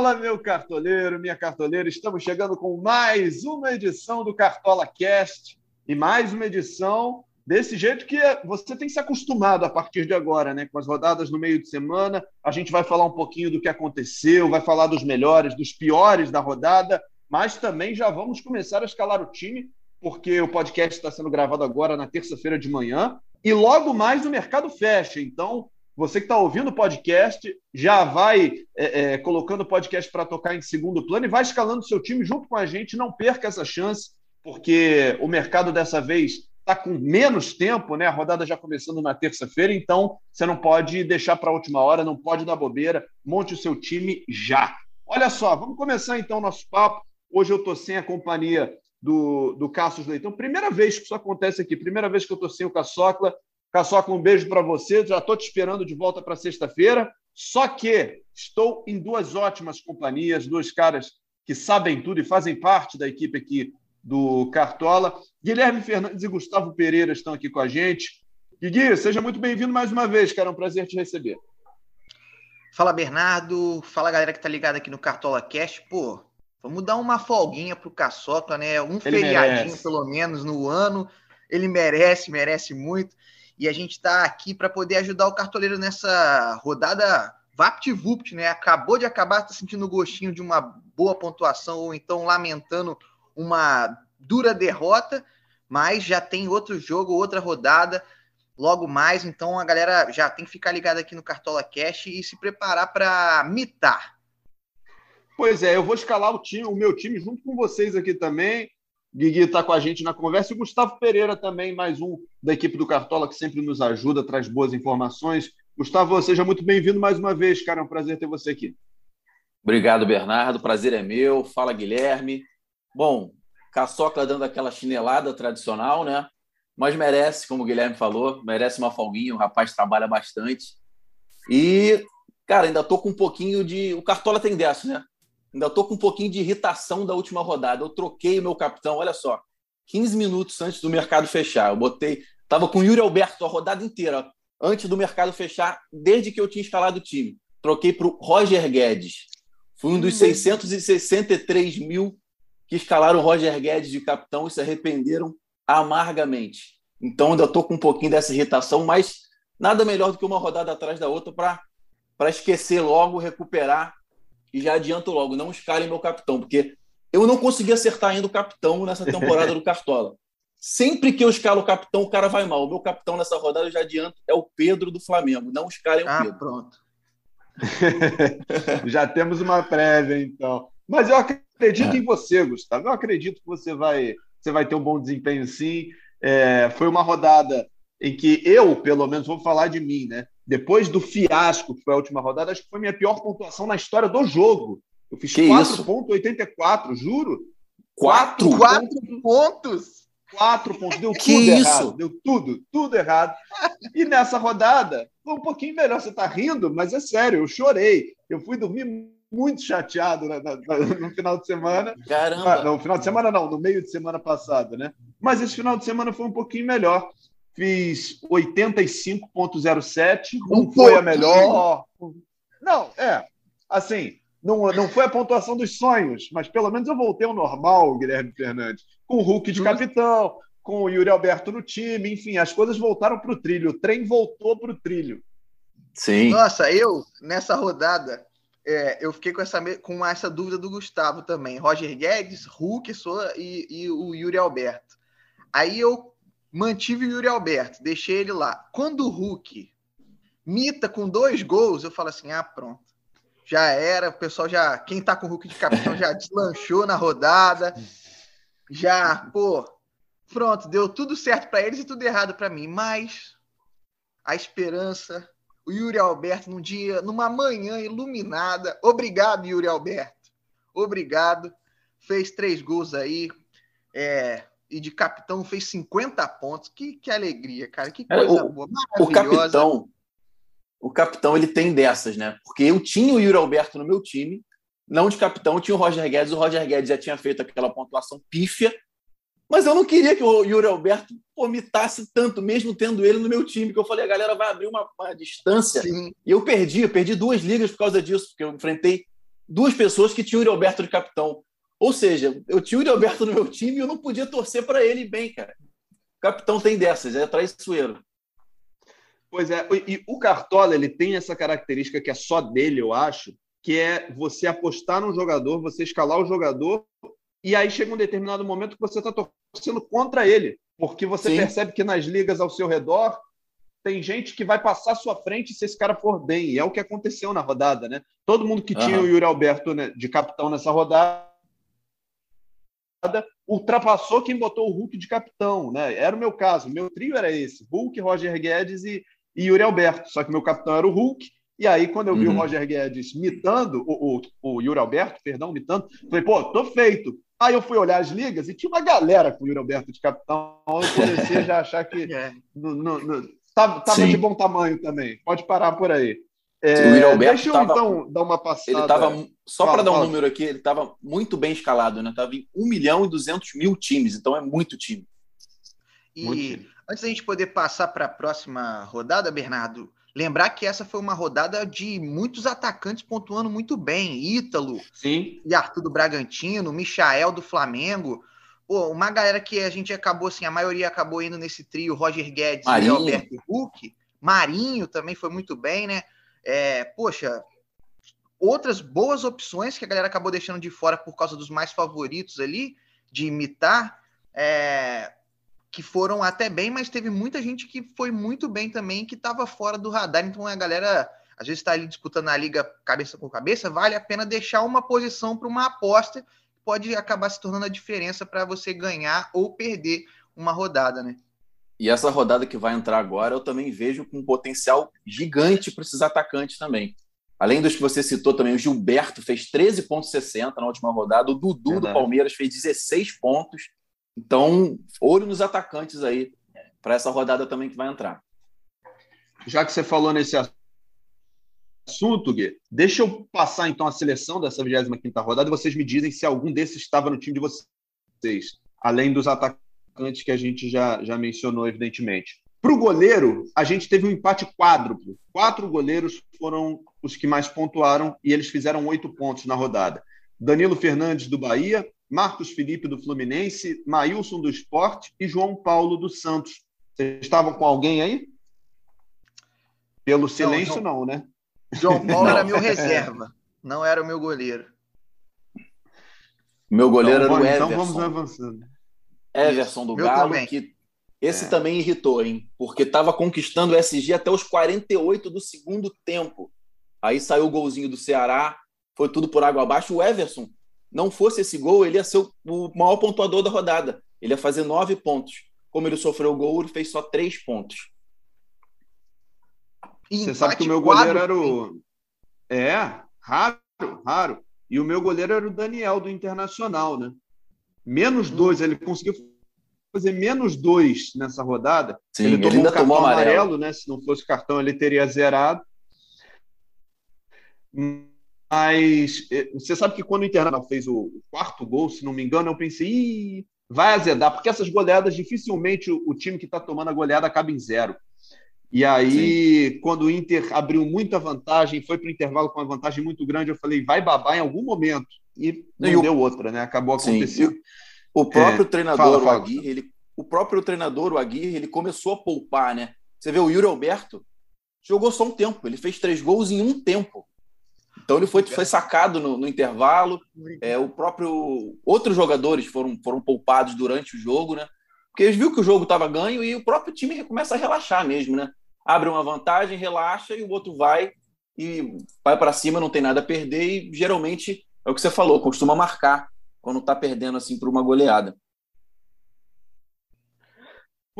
Fala, meu cartoleiro, minha cartoleira. Estamos chegando com mais uma edição do Cartola Cast e mais uma edição desse jeito que você tem se acostumado a partir de agora, né? Com as rodadas no meio de semana, a gente vai falar um pouquinho do que aconteceu, vai falar dos melhores, dos piores da rodada, mas também já vamos começar a escalar o time, porque o podcast está sendo gravado agora na terça-feira de manhã e logo mais o mercado fecha. Então, você que está ouvindo o podcast já vai é, é, colocando o podcast para tocar em segundo plano e vai escalando o seu time junto com a gente. Não perca essa chance, porque o mercado dessa vez está com menos tempo, né? A rodada já começando na terça-feira, então você não pode deixar para a última hora, não pode dar bobeira. Monte o seu time já. Olha só, vamos começar então o nosso papo. Hoje eu estou sem a companhia do, do Cassius Leitão. Primeira vez que isso acontece aqui, primeira vez que eu estou sem o Caçocla. Caçoca, um beijo para você. Já estou te esperando de volta para sexta-feira. Só que estou em duas ótimas companhias, dois caras que sabem tudo e fazem parte da equipe aqui do Cartola. Guilherme Fernandes e Gustavo Pereira estão aqui com a gente. Gui, seja muito bem-vindo mais uma vez, cara. É um prazer te receber. Fala, Bernardo. Fala, galera que está ligada aqui no Cartola Cast. Pô, vamos dar uma folguinha pro Caçoca, né? Um Ele feriadinho, merece. pelo menos, no ano. Ele merece, merece muito e a gente está aqui para poder ajudar o cartoleiro nessa rodada VaptVupt, né? Acabou de acabar, está sentindo o gostinho de uma boa pontuação ou então lamentando uma dura derrota, mas já tem outro jogo, outra rodada logo mais, então a galera já tem que ficar ligada aqui no Cartola Cash e se preparar para mitar. Pois é, eu vou escalar o time, o meu time junto com vocês aqui também. Guigui está com a gente na conversa e o Gustavo Pereira também, mais um da equipe do Cartola, que sempre nos ajuda, traz boas informações. Gustavo, seja muito bem-vindo mais uma vez, cara. É um prazer ter você aqui. Obrigado, Bernardo. Prazer é meu. Fala, Guilherme. Bom, Caçoca dando aquela chinelada tradicional, né? Mas merece, como o Guilherme falou, merece uma folguinha. O rapaz trabalha bastante. E, cara, ainda tô com um pouquinho de. O Cartola tem dessa, né? Ainda estou com um pouquinho de irritação da última rodada. Eu troquei o meu capitão, olha só, 15 minutos antes do mercado fechar. Eu botei, estava com o Yuri Alberto a rodada inteira, antes do mercado fechar, desde que eu tinha escalado o time. Troquei para o Roger Guedes. Fui um dos 663 mil que escalaram o Roger Guedes de capitão e se arrependeram amargamente. Então ainda estou com um pouquinho dessa irritação, mas nada melhor do que uma rodada atrás da outra para esquecer logo, recuperar e já adianto logo, não escalem meu capitão, porque eu não consegui acertar ainda o capitão nessa temporada do Cartola. Sempre que eu escalo o capitão, o cara vai mal. O meu capitão nessa rodada, eu já adianto, é o Pedro do Flamengo. Não escalem ah, o Pedro. pronto. já temos uma prévia, então. Mas eu acredito é. em você, Gustavo. Eu acredito que você vai, você vai ter um bom desempenho, sim. É, foi uma rodada em que eu, pelo menos, vou falar de mim, né? Depois do fiasco que foi a última rodada, acho que foi a minha pior pontuação na história do jogo. Eu fiz 4,84, juro. Quatro, quatro pontos? Quatro pontos. Deu que tudo isso? errado. Deu tudo, tudo errado. E nessa rodada, foi um pouquinho melhor. Você está rindo, mas é sério, eu chorei. Eu fui dormir muito chateado na, na, no final de semana. Caramba! Ah, no final de semana não, no meio de semana passada, né? Mas esse final de semana foi um pouquinho melhor fiz 85,07. Não um foi a melhor. Não, é. Assim, não, não foi a pontuação dos sonhos, mas pelo menos eu voltei ao normal, Guilherme Fernandes. Com o Hulk de capitão, com o Yuri Alberto no time, enfim, as coisas voltaram para o trilho. O trem voltou para o trilho. Sim. Nossa, eu, nessa rodada, é, eu fiquei com essa, com essa dúvida do Gustavo também. Roger Guedes, Hulk e, e o Yuri Alberto. Aí eu mantive o Yuri Alberto, deixei ele lá. Quando o Hulk mita com dois gols, eu falo assim: ah, pronto. Já era, o pessoal já. Quem tá com o Hulk de capitão já deslanchou na rodada. Já, pô, pronto, deu tudo certo para eles e tudo errado para mim. Mas a esperança, o Yuri Alberto num dia, numa manhã iluminada. Obrigado, Yuri Alberto. Obrigado. Fez três gols aí. É, e de capitão fez 50 pontos. Que, que alegria, cara. Que coisa é, o, boa. O capitão, o capitão, ele tem dessas, né? Porque eu tinha o Yuri Alberto no meu time, não de capitão, eu tinha o Roger Guedes. O Roger Guedes já tinha feito aquela pontuação pífia, mas eu não queria que o Yuri Alberto vomitasse tanto, mesmo tendo ele no meu time, que eu falei, a galera vai abrir uma, uma distância. Sim. E eu perdi, eu perdi duas ligas por causa disso, porque eu enfrentei duas pessoas que tinham o Yuri Alberto de capitão. Ou seja, eu tinha o Alberto no meu time e eu não podia torcer para ele bem, cara. O capitão tem dessas, é traiçoeiro. Pois é, e o Cartola ele tem essa característica que é só dele, eu acho, que é você apostar no jogador, você escalar o jogador, e aí chega um determinado momento que você está torcendo contra ele, porque você Sim. percebe que nas ligas ao seu redor tem gente que vai passar à sua frente se esse cara for bem, e é o que aconteceu na rodada, né? Todo mundo que uhum. tinha o Yuri Alberto né, de capitão nessa rodada ultrapassou quem botou o Hulk de capitão, né? Era o meu caso, meu trio era esse: Hulk, Roger Guedes e, e Yuri Alberto. Só que meu capitão era o Hulk, e aí, quando eu vi uhum. o Roger Guedes mitando, o, o, o Yuri Alberto, perdão, mitando, falei, pô, tô feito. Aí eu fui olhar as ligas e tinha uma galera com o Yuri Alberto de capitão. Eu comecei a já achar que é. no, no, no, tava, tava de bom tamanho também. Pode parar por aí. É, o Yuri Alberto deixa eu tava, então dar uma passada. Ele tava, só para dar um fala. número aqui, ele estava muito bem escalado, né? Tava em 1 milhão e 200 mil times, então é muito time. E muito antes da gente poder passar para a próxima rodada, Bernardo, Lembrar que essa foi uma rodada de muitos atacantes pontuando muito bem. Ítalo Sim. e Arthur do Bragantino, Michael do Flamengo. Pô, uma galera que a gente acabou assim, a maioria acabou indo nesse trio, Roger Guedes Marinho. e Alberto Huck. Marinho também foi muito bem, né? É, poxa, outras boas opções que a galera acabou deixando de fora por causa dos mais favoritos ali, de imitar. É, que foram até bem, mas teve muita gente que foi muito bem também, que estava fora do radar. Então a galera às vezes está ali disputando a liga cabeça com cabeça, vale a pena deixar uma posição para uma aposta pode acabar se tornando a diferença para você ganhar ou perder uma rodada, né? E essa rodada que vai entrar agora, eu também vejo com um potencial gigante para esses atacantes também. Além dos que você citou também, o Gilberto fez 13,60 na última rodada, o Dudu Verdade. do Palmeiras fez 16 pontos. Então, olho nos atacantes aí para essa rodada também que vai entrar. Já que você falou nesse assunto, Gui, deixa eu passar então a seleção dessa 25 rodada e vocês me dizem se algum desses estava no time de vocês, além dos atacantes que a gente já, já mencionou, evidentemente. Para o goleiro, a gente teve um empate quádruplo. Quatro goleiros foram os que mais pontuaram e eles fizeram oito pontos na rodada. Danilo Fernandes, do Bahia, Marcos Felipe do Fluminense, Maílson do Esporte e João Paulo do Santos. Vocês estavam com alguém aí? Pelo silêncio, não, não né? João Paulo era meu reserva, não era o meu goleiro. Meu goleiro então, era o Everson. Então vamos avançando. Everson do meu Galo, também. que esse é. também irritou, hein? Porque estava conquistando o SG até os 48 do segundo tempo. Aí saiu o golzinho do Ceará, foi tudo por água abaixo. O Everson não fosse esse gol, ele ia ser o maior pontuador da rodada. Ele ia fazer nove pontos. Como ele sofreu o gol, ele fez só três pontos. Você sabe que o meu goleiro era o. É, raro, raro. E o meu goleiro era o Daniel do Internacional, né? Menos hum. dois, ele conseguiu fazer menos dois nessa rodada. Sim, ele tomou ele um cartão amarelo. amarelo, né? Se não fosse cartão, ele teria zerado. Mas eh, você sabe que quando o Internacional fez o quarto gol, se não me engano, eu pensei, vai azedar, porque essas goleadas, dificilmente o, o time que está tomando a goleada acaba em zero. E aí, Sim. quando o Inter abriu muita vantagem, foi para o intervalo com uma vantagem muito grande, eu falei, vai babar em algum momento. E não e deu o... outra, né? Acabou acontecendo. O próprio é, treinador, fala, fala. o Aguirre, ele, o próprio treinador, o Aguirre, ele começou a poupar, né? Você vê o Yuri Alberto, jogou só um tempo, ele fez três gols em um tempo. Então ele foi, foi sacado no, no intervalo. É, o próprio outros jogadores foram, foram poupados durante o jogo, né? Porque eles viram que o jogo estava ganho e o próprio time começa a relaxar mesmo, né? Abre uma vantagem, relaxa e o outro vai e vai para cima, não tem nada a perder e geralmente é o que você falou, costuma marcar quando está perdendo assim por uma goleada.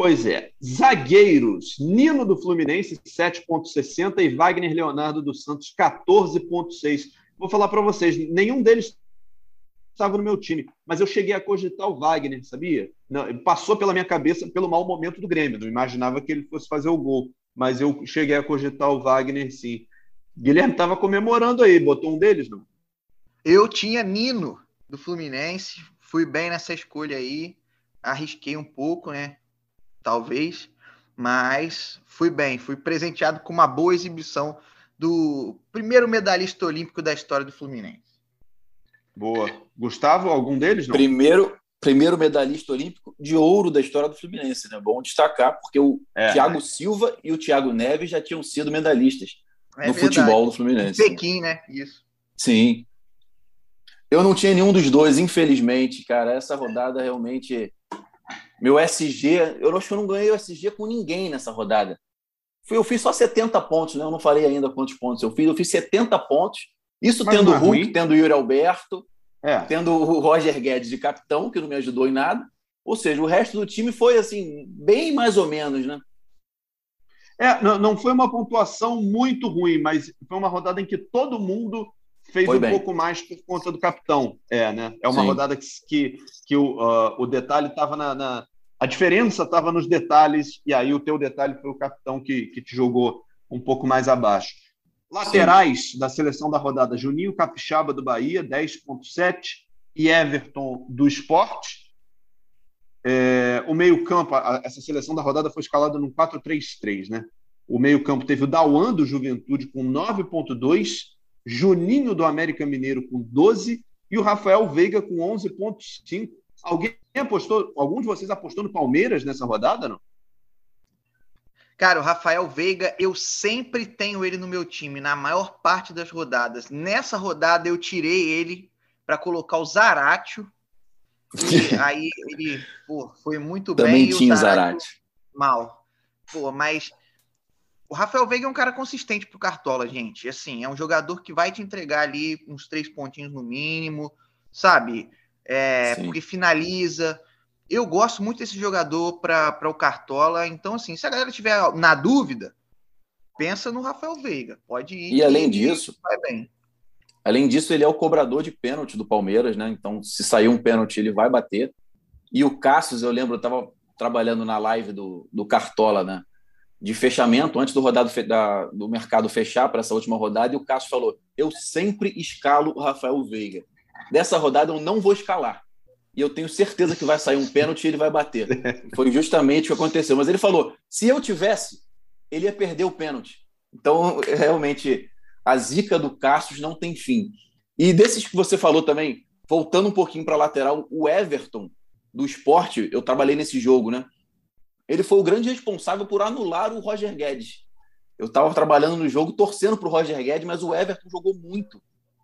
Pois é. Zagueiros: Nino do Fluminense, 7,60 e Wagner Leonardo dos Santos, 14,6. Vou falar para vocês: nenhum deles estava no meu time, mas eu cheguei a cogitar o Wagner, sabia? Não, passou pela minha cabeça pelo mau momento do Grêmio, não imaginava que ele fosse fazer o gol, mas eu cheguei a cogitar o Wagner sim. Guilherme estava comemorando aí, botou um deles, não? Eu tinha Nino do Fluminense, fui bem nessa escolha aí, arrisquei um pouco, né? Talvez, mas fui bem, fui presenteado com uma boa exibição do primeiro medalhista olímpico da história do Fluminense. Boa. Gustavo, algum deles? Não? Primeiro, primeiro medalhista olímpico de ouro da história do Fluminense, né? Bom destacar, porque o é, Thiago. Silva e o Thiago Neves já tinham sido medalhistas é no verdade. futebol do Fluminense. Pequim, né? Isso. Sim. Eu não tinha nenhum dos dois, infelizmente, cara. Essa rodada realmente. Meu SG, eu acho que eu não ganhei o SG com ninguém nessa rodada. Eu fiz só 70 pontos, né? Eu não falei ainda quantos pontos eu fiz. Eu fiz 70 pontos. Isso Mas tendo o é Hulk, ruim. tendo o Yuri Alberto, é. tendo o Roger Guedes de capitão, que não me ajudou em nada. Ou seja, o resto do time foi assim, bem mais ou menos, né? É, não, não foi uma pontuação muito ruim, mas foi uma rodada em que todo mundo fez foi um bem. pouco mais por conta do capitão. É, né? É uma Sim. rodada que, que, que o, uh, o detalhe estava na, na, A diferença estava nos detalhes, e aí o teu detalhe foi o capitão que, que te jogou um pouco mais abaixo. Laterais Sim. da seleção da rodada: Juninho Capixaba do Bahia, 10,7, e Everton do Esporte. É, o meio-campo, essa seleção da rodada foi escalada no 4-3-3, né? O meio-campo teve o Dauan do Juventude com 9,2, Juninho do América Mineiro com 12 e o Rafael Veiga com 11,5. Alguém apostou, algum de vocês apostou no Palmeiras nessa rodada, não? Cara, o Rafael Veiga, eu sempre tenho ele no meu time, na maior parte das rodadas. Nessa rodada eu tirei ele para colocar o Zaratio e aí ele pô, foi muito Também bem. Também tinha o Zarate. Mal. Pô, mas o Rafael Veiga é um cara consistente pro Cartola, gente. Assim, é um jogador que vai te entregar ali uns três pontinhos no mínimo, sabe? É, porque finaliza. Eu gosto muito desse jogador para o Cartola. Então, assim, se a galera tiver na dúvida, pensa no Rafael Veiga. Pode ir. E além disso, vai bem. Além disso, ele é o cobrador de pênalti do Palmeiras, né? Então, se sair um pênalti, ele vai bater. E o Cassius, eu lembro, eu estava trabalhando na live do, do Cartola, né? De fechamento, antes do rodado da, do mercado fechar para essa última rodada, e o Cassius falou: Eu sempre escalo o Rafael Veiga. Dessa rodada eu não vou escalar. E eu tenho certeza que vai sair um pênalti e ele vai bater. Foi justamente o que aconteceu. Mas ele falou: se eu tivesse, ele ia perder o pênalti. Então, realmente, a zica do Cassius não tem fim. E desses que você falou também, voltando um pouquinho para a lateral, o Everton do esporte, eu trabalhei nesse jogo, né? Ele foi o grande responsável por anular o Roger Guedes. Eu estava trabalhando no jogo, torcendo para o Roger Guedes, mas o Everton jogou muito.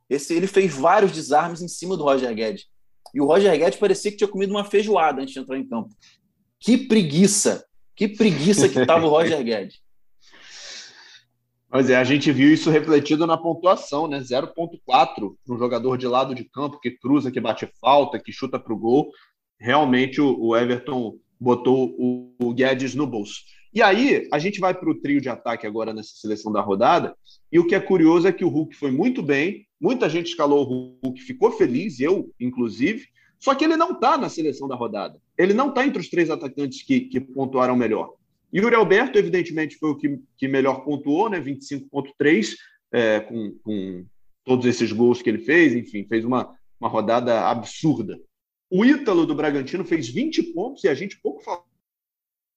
Esse, ele fez vários desarmes em cima do Roger Guedes. E o Roger Guedes parecia que tinha comido uma feijoada antes de entrar em campo. Que preguiça! Que preguiça que estava o Roger Guedes. Mas é, a gente viu isso refletido na pontuação, né? 0,4 para um jogador de lado de campo que cruza, que bate falta, que chuta para o gol. Realmente o, o Everton botou o, o, Guedes no bolso. E aí, a gente vai para o trio de ataque agora nessa seleção da rodada. E o que é curioso é que o Hulk foi muito bem, muita gente escalou o Hulk, ficou feliz, eu inclusive, só que ele não está na seleção da rodada. Ele não está entre os três atacantes que, que pontuaram melhor. Yuri Alberto, evidentemente, foi o que, que melhor pontuou, né? 25,3, é, com, com todos esses gols que ele fez, enfim, fez uma, uma rodada absurda. O Ítalo do Bragantino fez 20 pontos e a gente pouco falou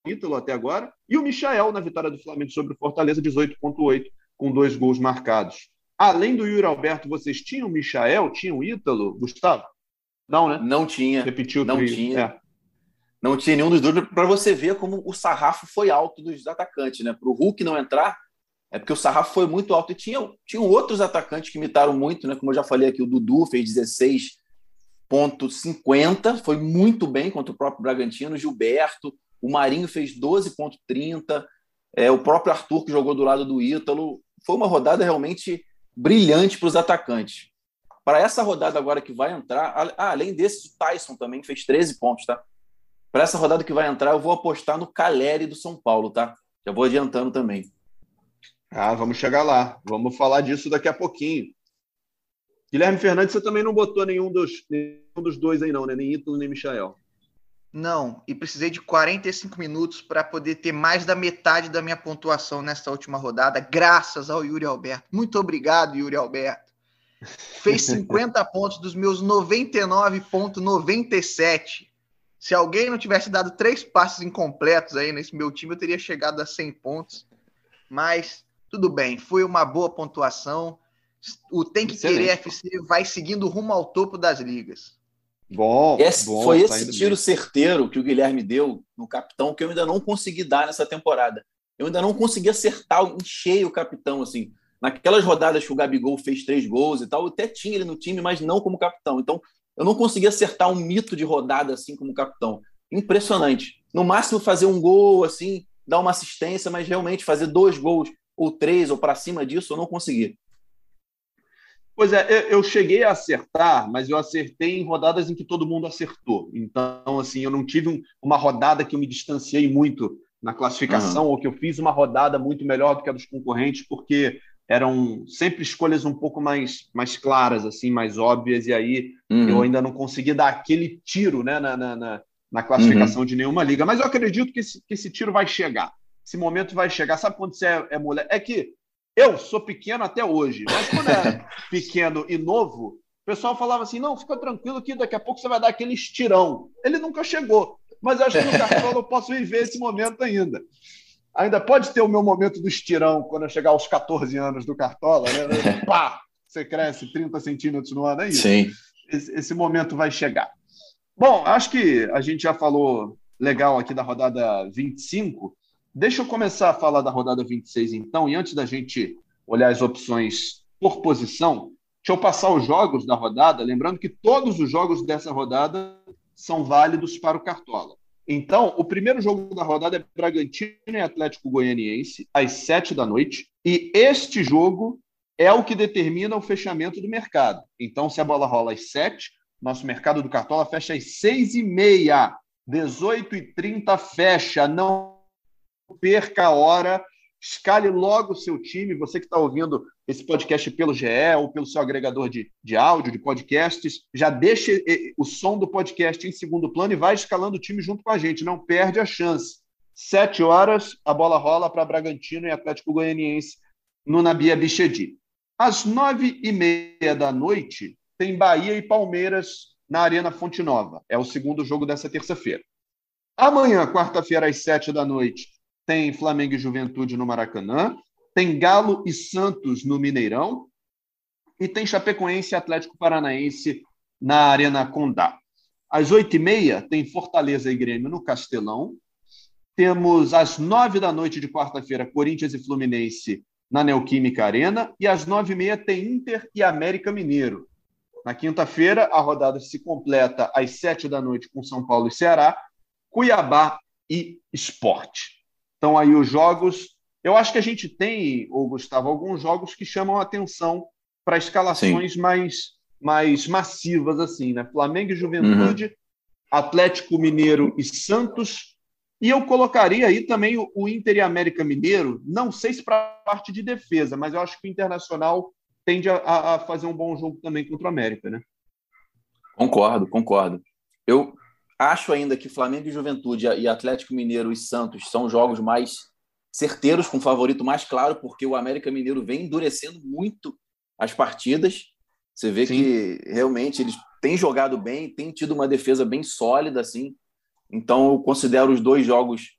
do Ítalo até agora. E o Michael na vitória do Flamengo sobre o Fortaleza, 18,8, com dois gols marcados. Além do Yuri Alberto, vocês tinham o Michael, tinham o Ítalo, Gustavo? Não, né? Não tinha. Repetiu. Não tinha. É. Não tinha nenhum dos dois para você ver como o sarrafo foi alto dos atacantes, né? Para o Hulk não entrar, é porque o sarrafo foi muito alto. E tinha, tinham outros atacantes que imitaram muito, né? Como eu já falei aqui, o Dudu fez 16,50, foi muito bem contra o próprio Bragantino, Gilberto, o Marinho fez 12,30, é, o próprio Arthur que jogou do lado do Ítalo. Foi uma rodada realmente brilhante para os atacantes. Para essa rodada agora que vai entrar, ah, além desse, o Tyson também fez 13 pontos, tá? Para essa rodada que vai entrar, eu vou apostar no Caleri do São Paulo, tá? Já vou adiantando também. Ah, vamos chegar lá. Vamos falar disso daqui a pouquinho. Guilherme Fernandes, você também não botou nenhum dos, nenhum dos dois aí, não, né? Nem Ítalo, nem Michael. Não, e precisei de 45 minutos para poder ter mais da metade da minha pontuação nesta última rodada, graças ao Yuri Alberto. Muito obrigado, Yuri Alberto. Fez 50 pontos dos meus 99,97. Se alguém não tivesse dado três passes incompletos aí nesse meu time, eu teria chegado a 100 pontos. Mas tudo bem, foi uma boa pontuação. o Tem que Excelente. Querer FC vai seguindo rumo ao topo das ligas. Bom, esse, bom foi tá esse tiro bem. certeiro que o Guilherme deu no capitão que eu ainda não consegui dar nessa temporada. Eu ainda não consegui acertar em cheio o capitão, assim. Naquelas rodadas que o Gabigol fez três gols e tal, eu até tinha ele no time, mas não como capitão. Então, eu não consegui acertar um mito de rodada assim como capitão. Impressionante. No máximo, fazer um gol, assim, dar uma assistência, mas realmente fazer dois gols ou três ou para cima disso, eu não consegui. Pois é, eu cheguei a acertar, mas eu acertei em rodadas em que todo mundo acertou. Então, assim, eu não tive um, uma rodada que eu me distanciei muito na classificação uhum. ou que eu fiz uma rodada muito melhor do que a dos concorrentes, porque eram sempre escolhas um pouco mais, mais claras, assim, mais óbvias, e aí uhum. eu ainda não consegui dar aquele tiro né, na, na, na classificação uhum. de nenhuma liga. Mas eu acredito que esse, que esse tiro vai chegar. Esse momento vai chegar. Sabe quando você é, é mulher? É que eu sou pequeno até hoje, mas quando é pequeno e novo, o pessoal falava assim: não, fica tranquilo que daqui a pouco você vai dar aquele estirão. Ele nunca chegou, mas acho que no Cartola eu posso viver esse momento ainda. Ainda pode ter o meu momento do estirão quando eu chegar aos 14 anos do Cartola, né? Pá! Você cresce 30 centímetros no ano, é isso. Sim. Esse, esse momento vai chegar. Bom, acho que a gente já falou legal aqui da rodada 25. Deixa eu começar a falar da rodada 26, então, e antes da gente olhar as opções por posição, deixa eu passar os jogos da rodada, lembrando que todos os jogos dessa rodada são válidos para o Cartola. Então, o primeiro jogo da rodada é Bragantino e Atlético Goianiense, às sete da noite, e este jogo é o que determina o fechamento do mercado. Então, se a bola rola às sete, nosso mercado do Cartola fecha às seis e meia, 18 e 30 fecha, não perca a hora, escale logo o seu time. Você que está ouvindo esse podcast pelo GE ou pelo seu agregador de, de áudio, de podcasts, já deixe o som do podcast em segundo plano e vai escalando o time junto com a gente. Não perde a chance. Sete horas, a bola rola para Bragantino e Atlético Goianiense no Nabia Bichedi. Às nove e meia da noite, tem Bahia e Palmeiras na Arena Fonte Nova. É o segundo jogo dessa terça-feira. Amanhã, quarta-feira, às sete da noite, tem Flamengo e Juventude no Maracanã, tem Galo e Santos no Mineirão e tem Chapecoense e Atlético Paranaense na Arena Condá. Às oito e meia tem Fortaleza e Grêmio no Castelão. Temos às nove da noite de quarta-feira Corinthians e Fluminense na Neoquímica Arena e às nove e meia tem Inter e América Mineiro. Na quinta-feira a rodada se completa às sete da noite com São Paulo e Ceará, Cuiabá e Esporte. Então, aí os jogos. Eu acho que a gente tem, o Gustavo, alguns jogos que chamam a atenção para escalações mais, mais massivas, assim, né? Flamengo e Juventude, uhum. Atlético Mineiro e Santos. E eu colocaria aí também o, o Inter e América Mineiro, não sei se para a parte de defesa, mas eu acho que o Internacional tende a, a, fazer um bom jogo também contra o América, né? Concordo, concordo. Eu, Acho ainda que Flamengo e Juventude e Atlético Mineiro e Santos são jogos mais certeiros, com favorito mais claro, porque o América Mineiro vem endurecendo muito as partidas. Você vê Sim. que realmente eles têm jogado bem, têm tido uma defesa bem sólida, assim. Então, eu considero os dois jogos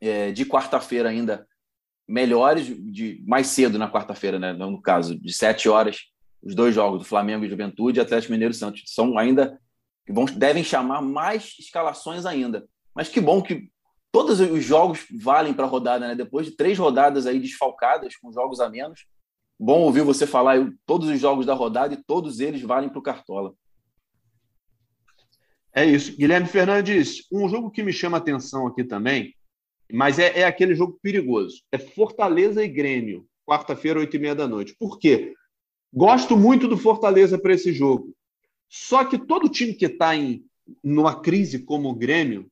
é, de quarta-feira ainda melhores, de mais cedo na quarta-feira, né? No caso, de sete horas, os dois jogos do Flamengo e Juventude, Atlético Mineiro e Santos são ainda que vão, devem chamar mais escalações ainda. Mas que bom que todos os jogos valem para a rodada, né? Depois de três rodadas aí desfalcadas, com jogos a menos. Bom ouvir você falar todos os jogos da rodada e todos eles valem para o Cartola. É isso. Guilherme Fernandes, um jogo que me chama atenção aqui também, mas é, é aquele jogo perigoso. É Fortaleza e Grêmio, quarta-feira, oito e meia da noite. Por quê? Gosto muito do Fortaleza para esse jogo. Só que todo time que está em numa crise como o Grêmio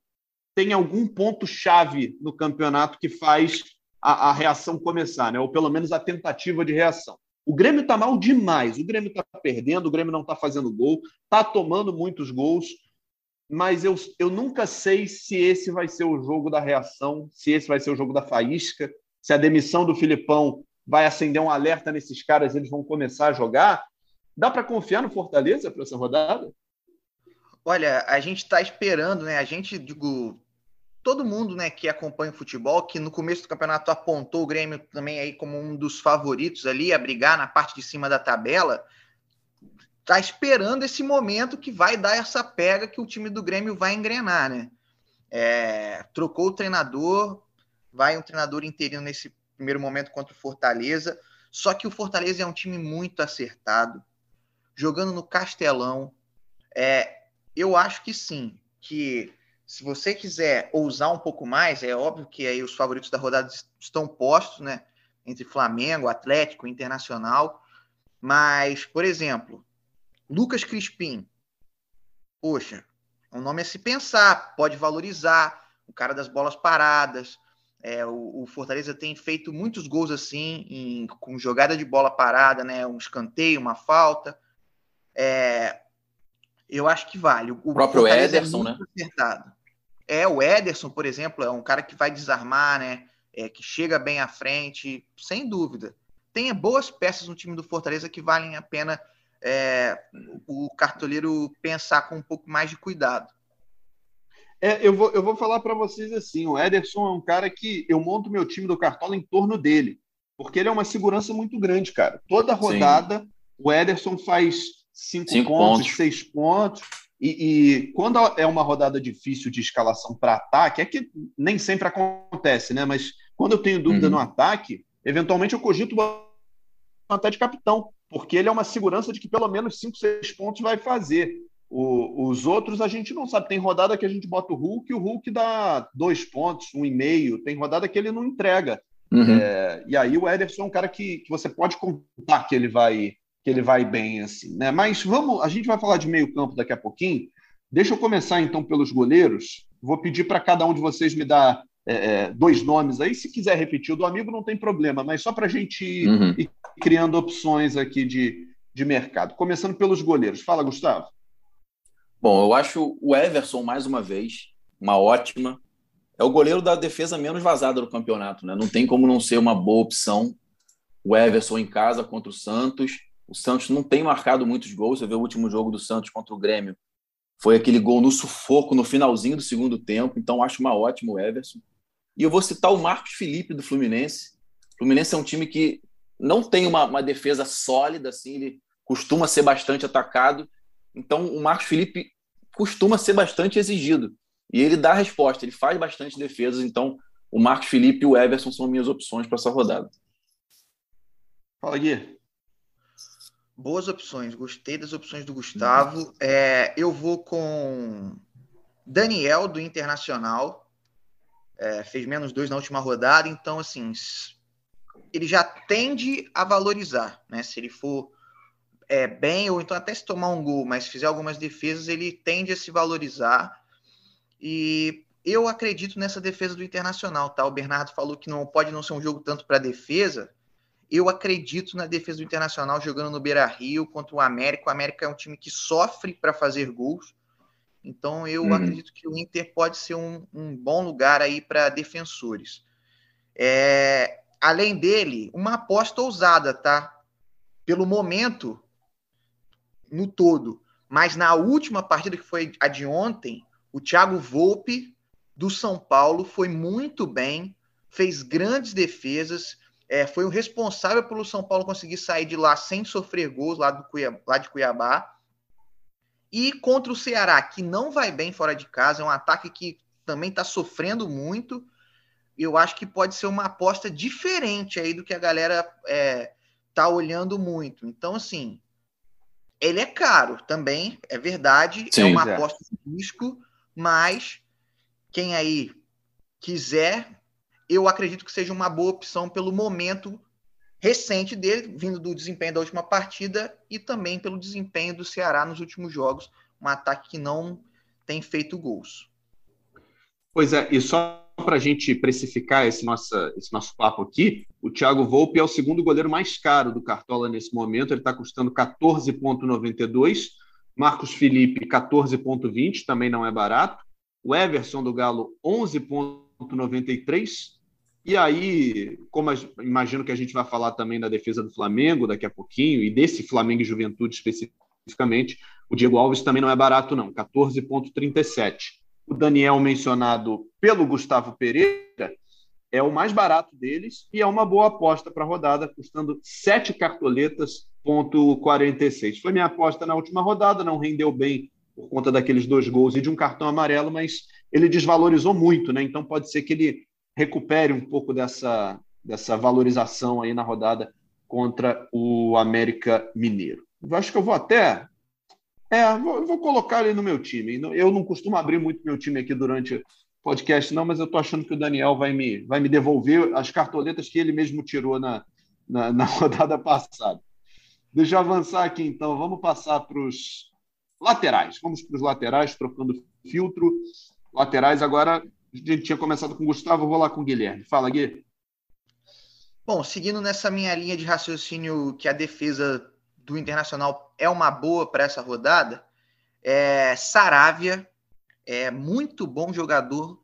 tem algum ponto-chave no campeonato que faz a, a, reação começar, né? ou pelo menos a tentativa de reação. O Grêmio está mal demais, o Grêmio está perdendo, o Grêmio não está fazendo gol, está tomando muitos gols, mas eu, eu nunca sei se esse vai ser o jogo da reação, se esse vai ser o jogo da faísca, se a demissão do Filipão vai acender um alerta nesses caras, eles vão começar a jogar, Dá para confiar no Fortaleza para essa rodada? Olha, a gente está esperando, né? A gente, digo, todo mundo né, que acompanha o futebol, que no começo do campeonato apontou o Grêmio também aí como um dos favoritos ali a brigar na parte de cima da tabela, tá esperando esse momento que vai dar essa pega que o time do Grêmio vai engrenar, né? É, trocou o treinador, vai um treinador interino nesse primeiro momento contra o Fortaleza, só que o Fortaleza é um time muito acertado, jogando no Castelão. É, eu acho que sim, que se você quiser ousar um pouco mais, é óbvio que aí os favoritos da rodada estão postos, né? Entre Flamengo, Atlético, Internacional. Mas, por exemplo, Lucas Crispim. Poxa, é um nome a se pensar, pode valorizar. O cara das bolas paradas. É, o, o, Fortaleza tem feito muitos gols assim, em, com jogada de bola parada, né? Um escanteio, uma falta. É, eu acho que vale. O, o próprio Fortaleza é Ederson, é né? Acertado. É, o Ederson, por exemplo, é um cara que vai desarmar, né? É, que chega bem à frente, sem dúvida. Tem boas peças no time do Fortaleza que valem a pena é, o cartoleiro pensar com um pouco mais de cuidado. É, eu, vou, eu vou falar para vocês assim: o Ederson é um cara que eu monto meu time do Cartola em torno dele, porque ele é uma segurança muito grande, cara. Toda rodada, Sim. o Ederson faz cinco, cinco pontos, pontos, seis pontos. E, e, quando é uma rodada difícil de escalação para ataque, é que nem sempre acontece, né? Mas quando eu tenho dúvida uhum. no ataque, eventualmente eu cogito até de capitão, porque ele é uma segurança de que pelo menos 5, 6 pontos vai fazer. O, os outros a gente não sabe. Tem rodada que a gente bota o Hulk e o Hulk dá dois pontos, um e meio. Tem rodada que ele não entrega. Uhum. É, e aí o Ederson é um cara que, que você pode contar que ele vai que ele vai bem assim, né? Mas vamos, a gente vai falar de meio campo daqui a pouquinho. Deixa eu começar então pelos goleiros. Vou pedir para cada um de vocês me dar é, é, dois nomes aí. Se quiser repetir o do amigo, não tem problema, mas só para a gente ir, uhum. ir, criando opções aqui de, de mercado. Começando pelos goleiros. Fala, Gustavo. Bom, eu acho o Everson, mais uma vez, uma ótima. É o goleiro da defesa menos vazada do campeonato, né? Não tem como não ser uma boa opção o Everson em casa contra o Santos o Santos não tem marcado muitos gols. Você vê o último jogo do Santos contra o Grêmio. Foi aquele gol no sufoco, no finalzinho do segundo tempo. Então, acho uma ótima o Everson. E eu vou citar o Marcos Felipe do Fluminense. O Fluminense é um time que não tem uma, uma defesa sólida, assim, ele costuma ser bastante atacado. Então, o Marcos Felipe costuma ser bastante exigido. E ele dá resposta, ele faz bastante defesas. Então, o Marcos Felipe e o Everson são minhas opções para essa rodada. Fala, Gui. Boas opções, gostei das opções do Gustavo. É, eu vou com Daniel do Internacional. É, fez menos dois na última rodada, então assim ele já tende a valorizar, né? Se ele for é, bem ou então até se tomar um gol, mas fizer algumas defesas, ele tende a se valorizar. E eu acredito nessa defesa do Internacional, tá? O Bernardo falou que não pode não ser um jogo tanto para defesa, eu acredito na defesa do Internacional jogando no Beira Rio contra o América. O América é um time que sofre para fazer gols. Então eu uhum. acredito que o Inter pode ser um, um bom lugar aí para defensores. É, além dele, uma aposta ousada, tá? Pelo momento, no todo. Mas na última partida, que foi a de ontem, o Thiago Volpe, do São Paulo, foi muito bem, fez grandes defesas, é, foi o responsável pelo São Paulo conseguir sair de lá sem sofrer gols lá, do Cuiabá, lá de Cuiabá. E contra o Ceará, que não vai bem fora de casa, é um ataque que também está sofrendo muito. Eu acho que pode ser uma aposta diferente aí do que a galera é, tá olhando muito. Então, assim, ele é caro também, é verdade, é Sim, é uma aposta de risco, mas quem aí quiser eu acredito que seja uma boa opção pelo momento recente dele, vindo do desempenho da última partida e também pelo desempenho do Ceará nos últimos jogos, um ataque que não tem feito gols. Pois é, e só para a gente precificar esse, nossa, esse nosso papo aqui, o Thiago Volpe é o segundo goleiro mais caro do Cartola nesse momento, ele está custando 14,92, Marcos Felipe 14,20, também não é barato, o Everson do Galo 11,93, e aí, como imagino que a gente vai falar também da defesa do Flamengo daqui a pouquinho, e desse Flamengo e Juventude especificamente, o Diego Alves também não é barato, não, 14,37. o Daniel mencionado pelo Gustavo Pereira é o mais barato deles e é uma boa aposta para a rodada, custando sete cartoletas, ponto 46. Foi minha aposta na última rodada, não rendeu bem por conta daqueles dois gols e de um cartão amarelo, mas ele desvalorizou muito, né? Então pode ser que ele recupere um pouco dessa, dessa valorização aí na rodada contra o América Mineiro. Eu acho que eu vou até. É, vou, vou colocar ele no meu time. Eu não costumo abrir muito meu time aqui durante podcast, não, mas eu estou achando que o Daniel vai me, vai me devolver as cartoletas que ele mesmo tirou na, na, na rodada passada. Deixa eu avançar aqui, então. Vamos passar para os laterais. Vamos para os laterais, trocando filtro. Laterais, agora a gente tinha começado com o Gustavo, vou lá com o Guilherme. Fala, Gui. Bom, seguindo nessa minha linha de raciocínio que a defesa do Internacional é uma boa para essa rodada, é, Saravia é muito bom jogador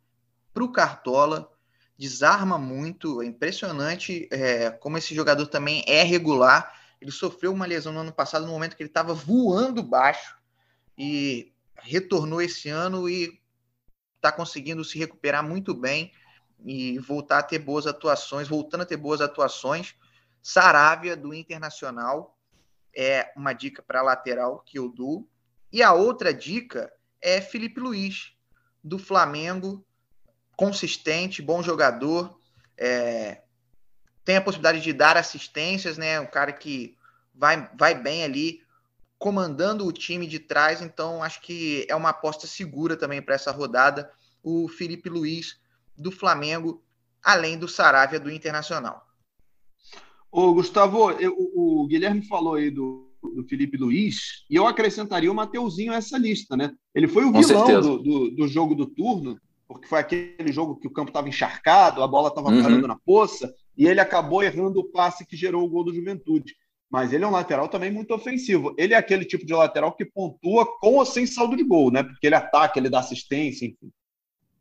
para o Cartola, desarma muito, é impressionante é, como esse jogador também é regular. Ele sofreu uma lesão no ano passado, no momento que ele estava voando baixo, e retornou esse ano e está conseguindo se recuperar muito bem e voltar a ter boas atuações, voltando a ter boas atuações. Saravia do Internacional é uma dica para lateral que eu dou. E a outra dica é Felipe Luiz, do Flamengo, consistente, bom jogador, é, tem a possibilidade de dar assistências, né? Um cara que vai, vai bem ali, comandando o time de trás, então acho que é uma aposta segura também para essa rodada. O Felipe Luiz do Flamengo, além do Saravia do Internacional. Ô, Gustavo, eu, o Guilherme falou aí do, do Felipe Luiz, e eu acrescentaria o Mateuzinho a essa lista, né? Ele foi o Com vilão do, do, do, jogo do turno, porque foi aquele jogo que o campo estava encharcado, a bola estava uhum. parando na poça, e ele acabou errando o passe que gerou o gol do Juventude. Mas ele é um lateral também muito ofensivo. Ele é aquele tipo de lateral que pontua com ou sem saldo de gol, né? Porque ele ataca, ele dá assistência, enfim.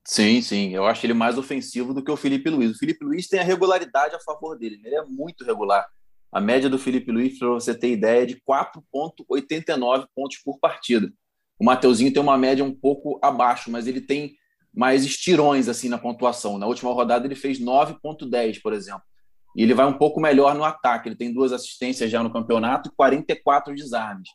Sim, sim. Eu acho ele mais ofensivo do que o Felipe Luiz. O Felipe Luiz tem a regularidade a favor dele. Ele é muito regular. A média do Felipe Luiz, para você ter ideia, é de 4,89 pontos por partida. O Mateuzinho tem uma média um pouco abaixo, mas ele tem mais estirões assim na pontuação. Na última rodada ele fez 9,10, por exemplo. E ele vai um pouco melhor no ataque. Ele tem duas assistências já no campeonato e 44 desarmes.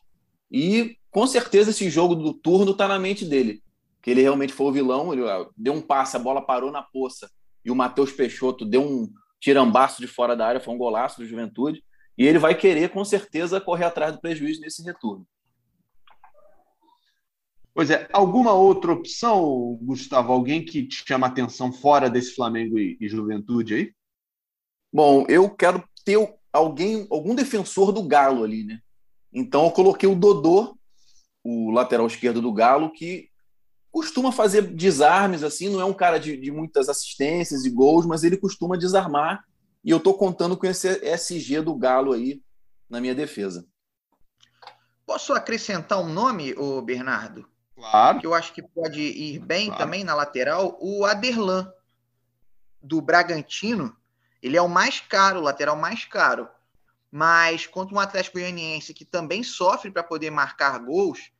E com certeza esse jogo do turno está na mente dele que ele realmente foi o vilão. Ele deu um passe, a bola parou na poça e o Matheus Peixoto deu um tirambaço de fora da área, foi um golaço do Juventude. E ele vai querer, com certeza, correr atrás do prejuízo nesse retorno. Pois é, alguma outra opção, Gustavo? Alguém que te chama atenção fora desse Flamengo e, e Juventude aí? Bom, eu quero ter alguém, algum defensor do Galo ali, né? Então eu coloquei o Dodô, o lateral esquerdo do Galo, que costuma fazer desarmes, assim, não é um cara de, de muitas assistências e gols, mas ele costuma desarmar. E eu estou contando com esse SG do Galo aí na minha defesa. Posso acrescentar um nome, o Bernardo? Claro. Que eu acho que pode ir bem claro. também na lateral. O Aderlan, do Bragantino. Ele é o mais caro, o lateral mais caro. Mas contra um Atlético Goianiense que também sofre para poder marcar gols,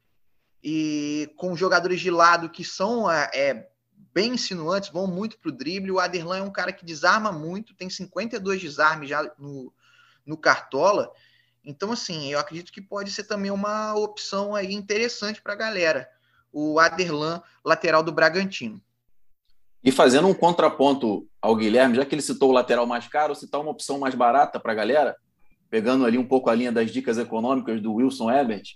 e com jogadores de lado que são é, é bem insinuantes, vão muito para o drible. O Aderlan é um cara que desarma muito, tem 52 desarmes já no, no Cartola. Então, assim, eu acredito que pode ser também uma opção aí interessante para a galera. O Aderlan, lateral do Bragantino. E fazendo um contraponto ao Guilherme, já que ele citou o lateral mais caro, citar uma opção mais barata para a galera, pegando ali um pouco a linha das dicas econômicas do Wilson Ebert,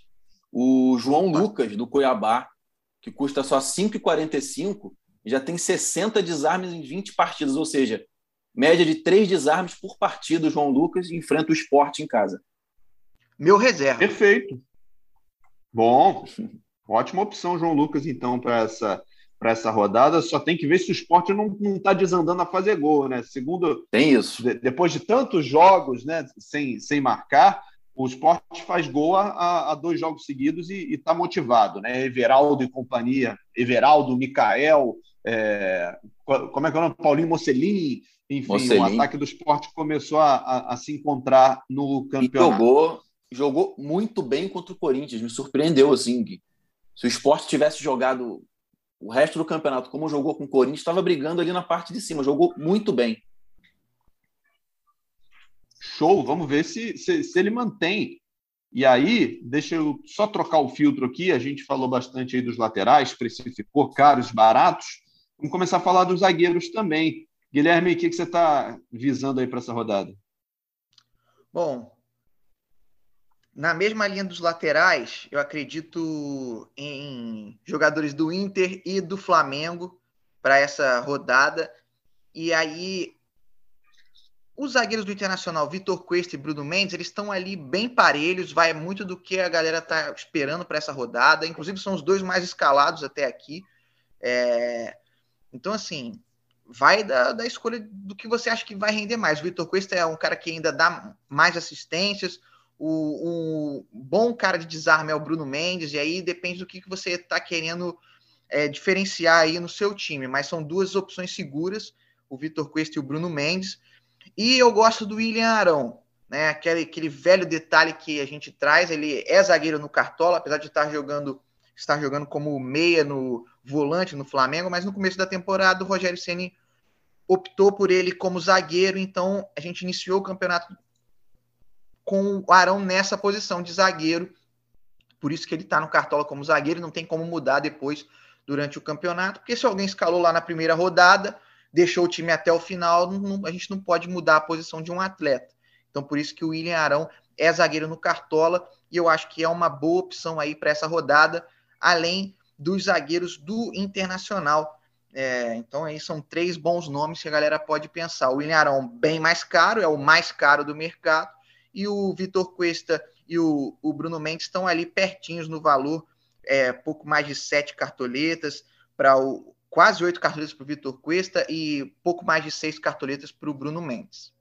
o João Lucas, do Cuiabá, que custa só 5,45, já tem 60 desarmes em 20 partidas, ou seja, média de 3 desarmes por partida. O João Lucas enfrenta o esporte em casa. Meu reserva. Perfeito. Bom, ótima opção, João Lucas, então, para essa, para essa rodada. Só tem que ver se o esporte não está desandando a fazer gol, né? Segundo. Tem isso. De, depois de tantos jogos né, sem, sem marcar, o esporte faz gol a, a dois jogos seguidos e está motivado, né? Everaldo e companhia, Everaldo, Mikael, é, como é que é o nome? Paulinho Mocelin, enfim, Mocelin. o ataque do esporte começou a, a, a, se encontrar no campeonato. E jogou, jogou muito bem contra o Corinthians, me surpreendeu assim. Se o esporte tivesse jogado o resto do campeonato, como jogou com o Corinthians, estava brigando ali na parte de cima, jogou muito bem. Show, vamos ver se, se, se ele mantém. E aí, deixa eu só trocar o filtro aqui. A gente falou bastante aí dos laterais, precificou caros, baratos. Vamos começar a falar dos zagueiros também. Guilherme, o que, que você está visando aí para essa rodada? Bom, na mesma linha dos laterais, eu acredito em jogadores do Inter e do Flamengo para essa rodada. E aí, os zagueiros do Internacional, Vitor Cuesta e Bruno Mendes, eles estão ali bem parelhos, vai muito do que a galera está esperando para essa rodada. Inclusive, são os dois mais escalados até aqui. É... Então, assim, vai da, da escolha do que você acha que vai render mais. O Vitor Cuesta é um cara que ainda dá mais assistências o, o, bom cara de desarme é o Bruno Mendes, e aí depende do que, que você está querendo é, diferenciar aí no seu time. Mas são duas opções seguras, o Vitor Cuesta e o Bruno Mendes. E eu gosto do William Arão, né? Aquele, aquele velho detalhe que a gente traz. Ele é zagueiro no Cartola, apesar de estar jogando, estar jogando como meia no volante no Flamengo, mas no começo da temporada o Rogério Ceni optou por ele como zagueiro, então a gente iniciou o campeonato com o Arão nessa posição de zagueiro. Por isso que ele está no Cartola como zagueiro, não tem como mudar depois durante o campeonato, porque se alguém escalou lá na primeira rodada, deixou o time até o final, não, a gente não pode mudar a posição de um atleta. Então, por isso que o William Arão é zagueiro no Cartola, e eu acho que é uma boa opção aí para essa rodada, além dos zagueiros do Internacional. É, então, aí são três bons nomes que a galera pode pensar. O William Arão, bem mais caro, é o mais caro do mercado e o Vitor Cuesta e o, o, Bruno Mendes estão ali pertinhos no valor, é, pouco mais de sete cartoletas para o quase oito cartoletas para o Vitor Cuesta e pouco mais de seis cartoletas para o Bruno Mendes.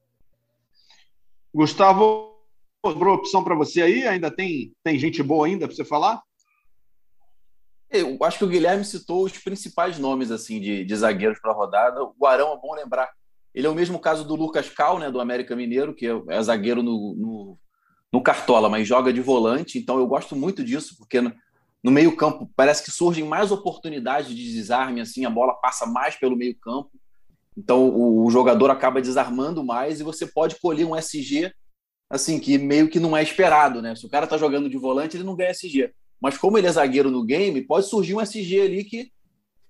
Gustavo, sobrou opção para você aí? Ainda tem, tem gente boa ainda para você falar? Eu acho que o Guilherme citou os principais nomes assim de, de zagueiros para a rodada. O Arão é bom lembrar ele é o mesmo caso do Lucas Cal, né, do América Mineiro, que é zagueiro no, no, no, Cartola, mas joga de volante. Então eu gosto muito disso, porque no, no meio-campo parece que surgem mais oportunidades de desarme, assim, a bola passa mais pelo meio-campo. Então o, o, jogador acaba desarmando mais e você pode colher um SG assim que meio que não é esperado, né? Se o cara tá jogando de volante, ele não ganha SG. Mas como ele é zagueiro no game, pode surgir um SG ali que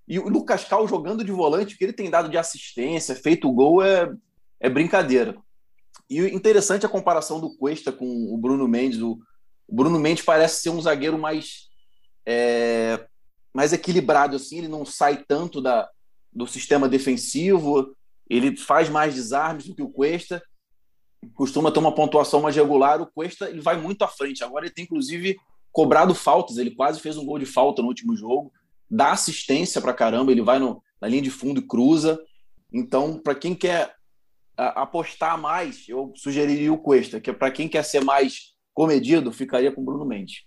e o Lucas Cal jogando de volante, que ele tem dado de assistência, feito gol, é, é brincadeira. E interessante a comparação do Cuesta com o Bruno Mendes. O, o Bruno Mendes parece ser um zagueiro mais, é, mais equilibrado, assim, ele não sai tanto da, do sistema defensivo, ele faz mais desarmes do que o Cuesta, costuma ter uma pontuação mais regular. O Cuesta ele vai muito à frente. Agora ele tem, inclusive, cobrado faltas, ele quase fez um gol de falta no último jogo dá assistência para caramba, ele vai no, na linha de fundo e cruza. Então, para quem quer apostar mais, eu sugeriria o Cuesta, que é para quem quer ser mais comedido, ficaria com o Bruno Mendes.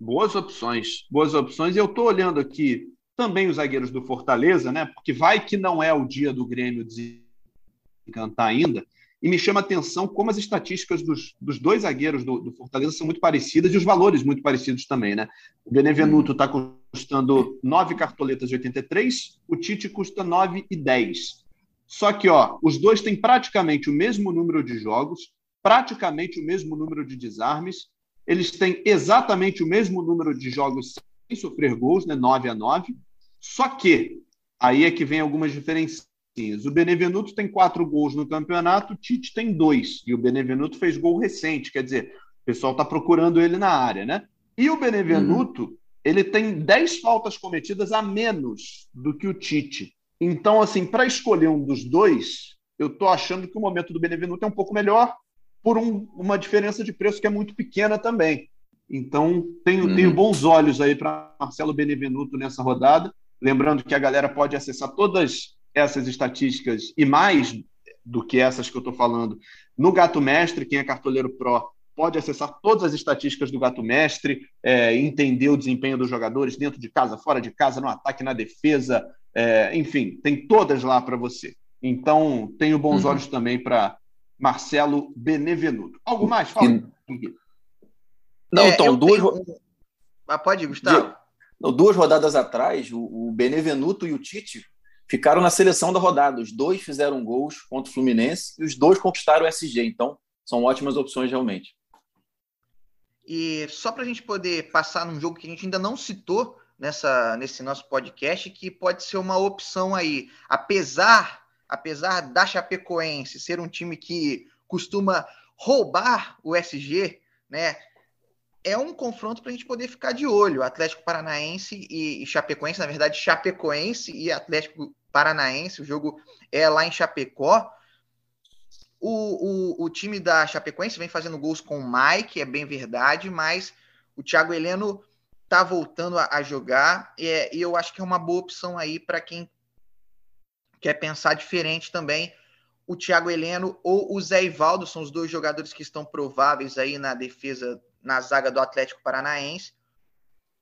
Boas opções, boas opções. Eu estou olhando aqui também os zagueiros do Fortaleza, né? Porque vai que não é o dia do Grêmio desencantar ainda e me chama a atenção como as estatísticas dos, dos dois zagueiros do, do, Fortaleza são muito parecidas e os valores muito parecidos também, né? O Benevenuto está custando 9 cartoletas de 83, o Tite custa 9 e 10. Só que, ó, os dois têm praticamente o mesmo número de jogos, praticamente o mesmo número de desarmes, eles têm exatamente o mesmo número de jogos sem sofrer gols, né? 9 a 9. Só que aí é que vem algumas diferenças o Benevenuto tem quatro gols no campeonato, o Tite tem dois. E o Benevenuto fez gol recente, quer dizer, o pessoal está procurando ele na área, né? E o Benevenuto, uhum. ele tem dez faltas cometidas a menos do que o Tite. Então, assim, para escolher um dos dois, eu estou achando que o momento do Benevenuto é um pouco melhor, por um, uma diferença de preço que é muito pequena também. Então, tenho, uhum. tenho bons olhos aí para Marcelo Benevenuto nessa rodada. Lembrando que a galera pode acessar todas essas estatísticas e mais do que essas que eu estou falando no Gato Mestre, quem é cartoleiro Pro pode acessar todas as estatísticas do Gato Mestre, é, entender o desempenho dos jogadores dentro de casa, fora de casa, no ataque, na defesa, é, enfim, tem todas lá para você. Então, tenho bons uhum. olhos também para Marcelo Benevenuto. Algo mais? Fala. Não, é, então, duas. Tenho... Ah, pode ir, Gustavo. duas rodadas atrás, o, o Benevenuto e o Tite ficaram na seleção da rodada. Os dois fizeram gols contra o Fluminense e os dois conquistaram o SG. Então, são ótimas opções realmente. E só para a gente poder passar num jogo que a gente ainda não citou nessa, nesse nosso podcast, que pode ser uma opção aí. Apesar, apesar da Chapecoense ser um time que costuma roubar o SG, né? É um confronto para a gente poder ficar de olho. Atlético Paranaense e, e Chapecoense, na verdade, Chapecoense e Atlético Paranaense. O jogo é lá em Chapecó. O, o, o time da Chapecoense vem fazendo gols com o Mike, é bem verdade, mas o Thiago Heleno tá voltando a, a jogar e, é, e, eu acho que é uma boa opção aí para quem quer pensar diferente também. O Thiago Heleno ou o Zé Ivaldo são os dois jogadores que estão prováveis aí na defesa, na zaga do Atlético Paranaense.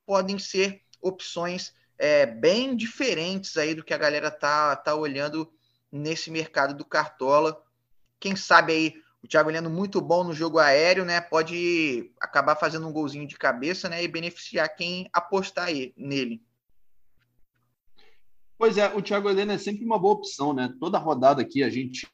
Podem ser opções é, bem diferentes aí do que a galera tá, tá olhando nesse mercado do Cartola. Quem sabe aí o Thiago Heleno muito bom no jogo aéreo, né? Pode acabar fazendo um golzinho de cabeça, né? E beneficiar quem apostar aí nele. Pois é, o Thiago Heleno é sempre uma boa opção, né? Toda rodada aqui a gente,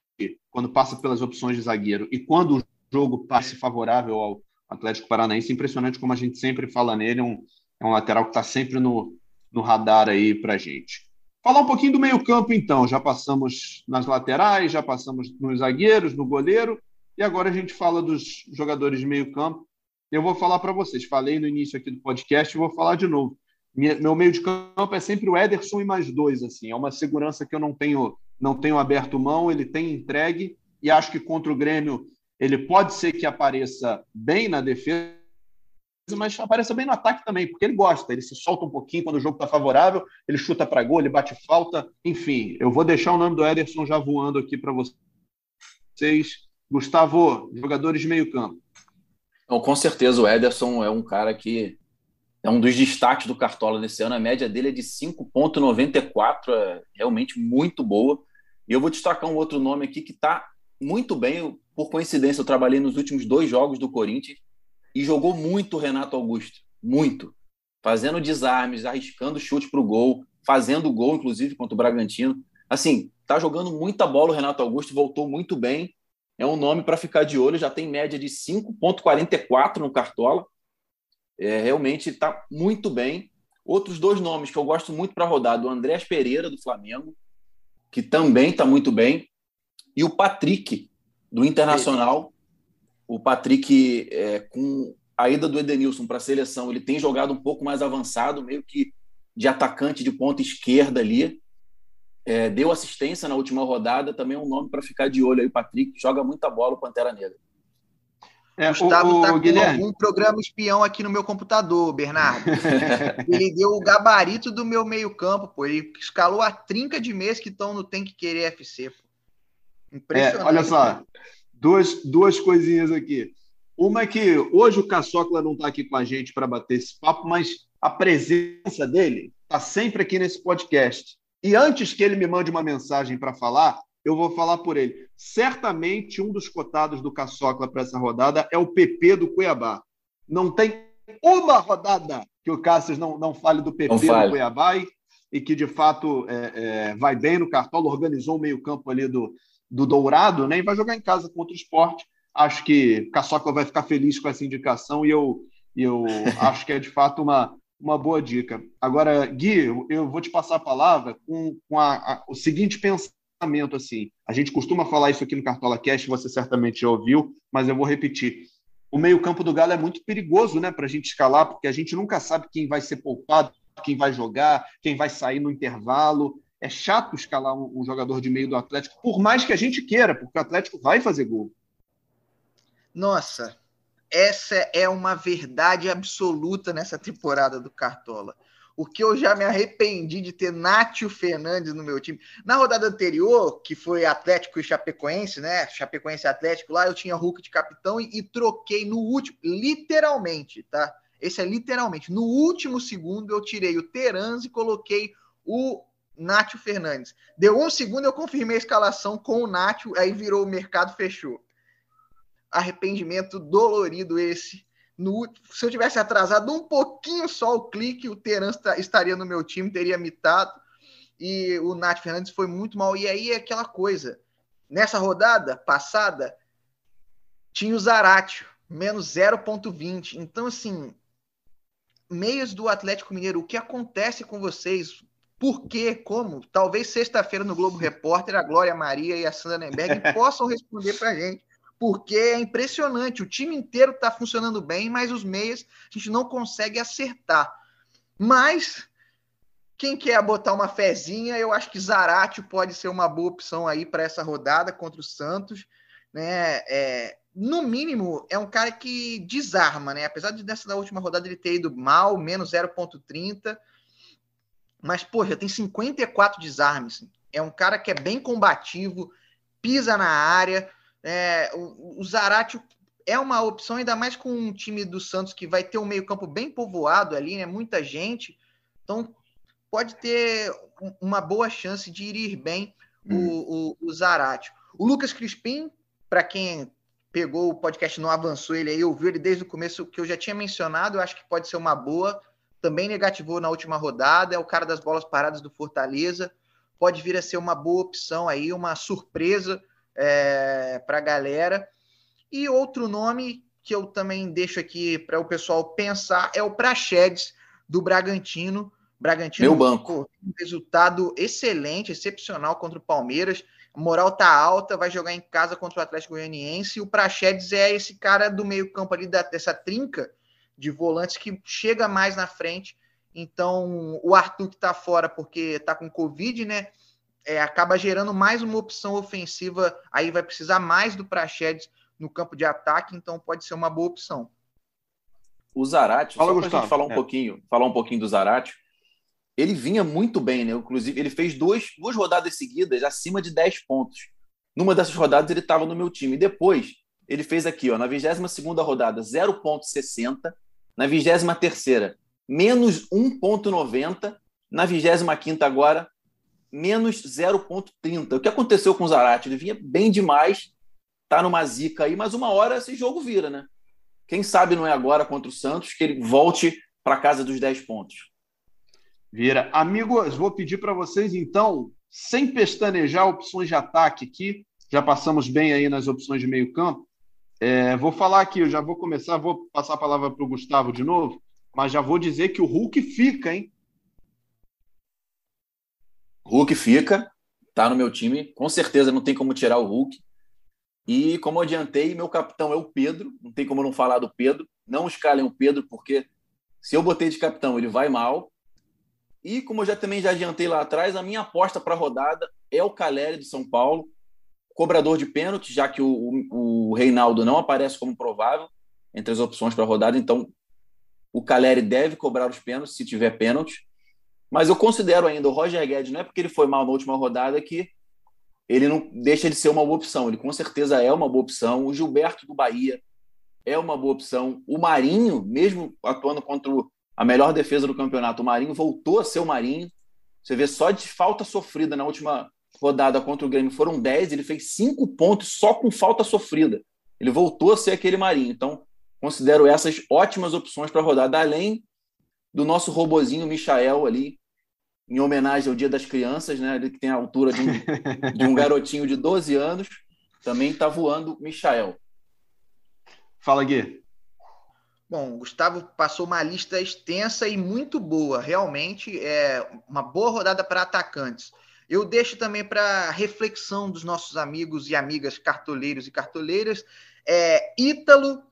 quando passa pelas opções de zagueiro e quando o jogo passe favorável ao Atlético Paranaense, impressionante como a gente sempre fala nele, é um, é um lateral que está sempre no, no radar aí para gente. Falar um pouquinho do meio-campo, então. Já passamos nas laterais, já passamos nos zagueiros, no goleiro, e agora a gente fala dos jogadores de meio-campo. Eu vou falar para vocês. Falei no início aqui do podcast e vou falar de novo. Meu meio de campo é sempre o Ederson e mais dois. assim. É uma segurança que eu não tenho, não tenho aberto mão, ele tem entregue, e acho que contra o Grêmio ele pode ser que apareça bem na defesa mas apareça bem no ataque também, porque ele gosta, ele se solta um pouquinho quando o jogo está favorável, ele chuta para gol, ele bate falta, enfim. Eu vou deixar o nome do Ederson já voando aqui para vocês. Gustavo, jogadores de meio campo. Então, com certeza o Ederson é um cara que é um dos destaques do Cartola nesse ano. A média dele é de 5,94, é realmente muito boa. E eu vou destacar um outro nome aqui que está muito bem. Por coincidência, eu trabalhei nos últimos dois jogos do Corinthians e jogou muito o Renato Augusto, muito. Fazendo desarmes, arriscando chute para o gol, fazendo gol, inclusive, contra o Bragantino. Assim, tá jogando muita bola o Renato Augusto, voltou muito bem. É um nome para ficar de olho, já tem média de 5,44 no Cartola. É, realmente está muito bem. Outros dois nomes que eu gosto muito para rodar, do Andrés Pereira, do Flamengo, que também está muito bem, e o Patrick, do Internacional, o Patrick, é, com a ida do Edenilson para a seleção, ele tem jogado um pouco mais avançado, meio que de atacante de ponta esquerda ali. É, deu assistência na última rodada, também é um nome para ficar de olho aí, Patrick, joga muita bola o Pantera Negra. É, Gustavo está com Guilherme. algum programa espião aqui no meu computador, Bernardo. ele deu o gabarito do meu meio-campo, pô. Ele escalou a trinca de mês que estão no Tem que Querer FC. Pô. Impressionante. É, olha só, duas, duas coisinhas aqui. Uma é que hoje o Caçocla não está aqui com a gente para bater esse papo, mas a presença dele está sempre aqui nesse podcast. E antes que ele me mande uma mensagem para falar, eu vou falar por ele. Certamente um dos cotados do Caçocla para essa rodada é o PP do Cuiabá. Não tem uma rodada que o Cássio não, não fale do PP do Cuiabá e, e, que de fato é, é, vai bem no cartola, organizou o meio-campo ali do, do Dourado, né? E vai jogar em casa contra o esporte. Acho que Caçocla vai ficar feliz com essa indicação e eu, eu acho que é de fato uma, uma boa dica. Agora, Gui, eu vou te passar a palavra com, com a, a, o seguinte pensamento assim. A gente costuma falar isso aqui no Cartola Cast, você certamente já ouviu, mas eu vou repetir. O meio-campo do Galo é muito perigoso, né, para a gente escalar, porque a gente nunca sabe quem vai ser poupado, quem vai jogar, quem vai sair no intervalo é chato escalar um, um, jogador de meio do Atlético, por mais que a gente queira, porque o Atlético vai fazer gol. Nossa, essa é uma verdade absoluta nessa temporada do Cartola. O que eu já me arrependi de ter Nátio Fernandes no meu time. Na rodada anterior, que foi Atlético e Chapecoense, né? Chapecoense Atlético lá, eu tinha Hulk de capitão e, e troquei no último, literalmente, tá? Esse é literalmente. No último segundo, eu tirei o Terans e coloquei o Nátio Fernandes. Deu um segundo, eu confirmei a escalação com o Nátio, aí virou o mercado, fechou. Arrependimento dolorido esse. no, se eu tivesse atrasado um pouquinho só o clique, o Teran estaria no meu time, teria mitado. E o Nath Fernandes foi muito mal. E aí é aquela coisa. Nessa rodada passada, tinha o Zaratio, menos 0,20. Então, assim, meios do Atlético Mineiro, o que acontece com vocês? Por quê? Como? Talvez sexta-feira no Globo Repórter, a Glória Maria e a Sandra Nemberg possam responder para a gente. Porque é impressionante, o time inteiro está funcionando bem, mas os meias a gente não consegue acertar. Mas quem quer botar uma fezinha, eu acho que Zaratio pode ser uma boa opção aí para essa rodada contra o Santos. Né? É, no mínimo, é um cara que desarma, né? Apesar de nessa última rodada ele ter ido mal, menos 0,30. Mas, já tem 54 desarmes. É um cara que é bem combativo, pisa na área. É, o, o Zaratio é uma opção, ainda mais com um time do Santos que vai ter um meio-campo bem povoado ali, né? Muita gente. Então, pode ter uma boa chance de ir bem hum. o, o, o Zaratio. O Lucas Crispim, para quem pegou o podcast não avançou ele aí, ouviu ele desde o começo que eu já tinha mencionado, eu acho que pode ser uma boa. Também negativou na última rodada, é o cara das bolas paradas do Fortaleza. Pode vir a ser uma boa opção aí, uma surpresa é, para a galera. E outro nome que eu também deixo aqui para o pessoal pensar é o Praxedes do Bragantino. Bragantino Meu banco. um resultado excelente, excepcional contra o Palmeiras a moral tá alta, vai jogar em casa contra o Atlético Goianiense. E o Praxedes é esse cara do meio-campo ali, da, dessa trinca de volantes que chega mais na frente. Então, o Arthur que tá fora porque tá com Covid, né? É, acaba gerando mais uma opção ofensiva. Aí vai precisar mais do Praxedes no campo de ataque, então pode ser uma boa opção. O Zarate, só para a gente falar um é. pouquinho, falar um pouquinho do Zarate, ele vinha muito bem, né? Inclusive, ele fez duas, duas rodadas seguidas acima de 10 pontos. Numa dessas rodadas, ele estava no meu time. E depois, ele fez aqui, ó, na 22 rodada, 0,60. Na 23, menos 1,90. Na 25 agora, menos 0,30. O que aconteceu com o Zarate? Ele vinha bem demais, tá numa zica aí, mas uma hora esse jogo vira, né? Quem sabe não é agora contra o Santos que ele volte para casa dos 10 pontos. Vira. Amigos, vou pedir para vocês, então, sem pestanejar opções de ataque aqui, já passamos bem aí nas opções de meio campo. É, vou falar aqui, eu já vou começar, vou passar a palavra para o Gustavo de novo, mas já vou dizer que o Hulk fica, hein? Hulk fica, tá no meu time, com certeza não tem como tirar o Hulk. E como eu adiantei, meu capitão é o Pedro, não tem como não falar do Pedro. Não escalem o Pedro, porque se eu botei de capitão, ele vai mal. E como eu já também já adiantei lá atrás, a minha aposta para a rodada é o Caleri de São Paulo, cobrador de pênalti, já que o, o, Reinaldo não aparece como provável entre as opções para a rodada, então o Caleri deve cobrar os pênaltis se tiver pênalti. Mas eu considero ainda o Roger Guedes, não é porque ele foi mal na última rodada que ele não deixa de ser uma boa opção. Ele com certeza é uma boa opção. O Gilberto do Bahia é uma boa opção. O Marinho, mesmo atuando contra a melhor defesa do campeonato. O Marinho voltou a ser o Marinho. Você vê só de falta sofrida na última rodada contra o Grêmio foram 10, ele fez 5 pontos só com falta sofrida. Ele voltou a ser aquele Marinho. Então, considero essas ótimas opções para a rodada, além do nosso robozinho Michael ali, em homenagem ao Dia das Crianças, né? Ele que tem a altura de um, de um garotinho de 12 anos, também está voando Michael. Fala, Gui. Bom, o Gustavo passou uma lista extensa e muito boa. Realmente é uma boa rodada para atacantes. Eu deixo também para reflexão dos nossos amigos e amigas cartoleiros e cartoleiras é, Ítalo,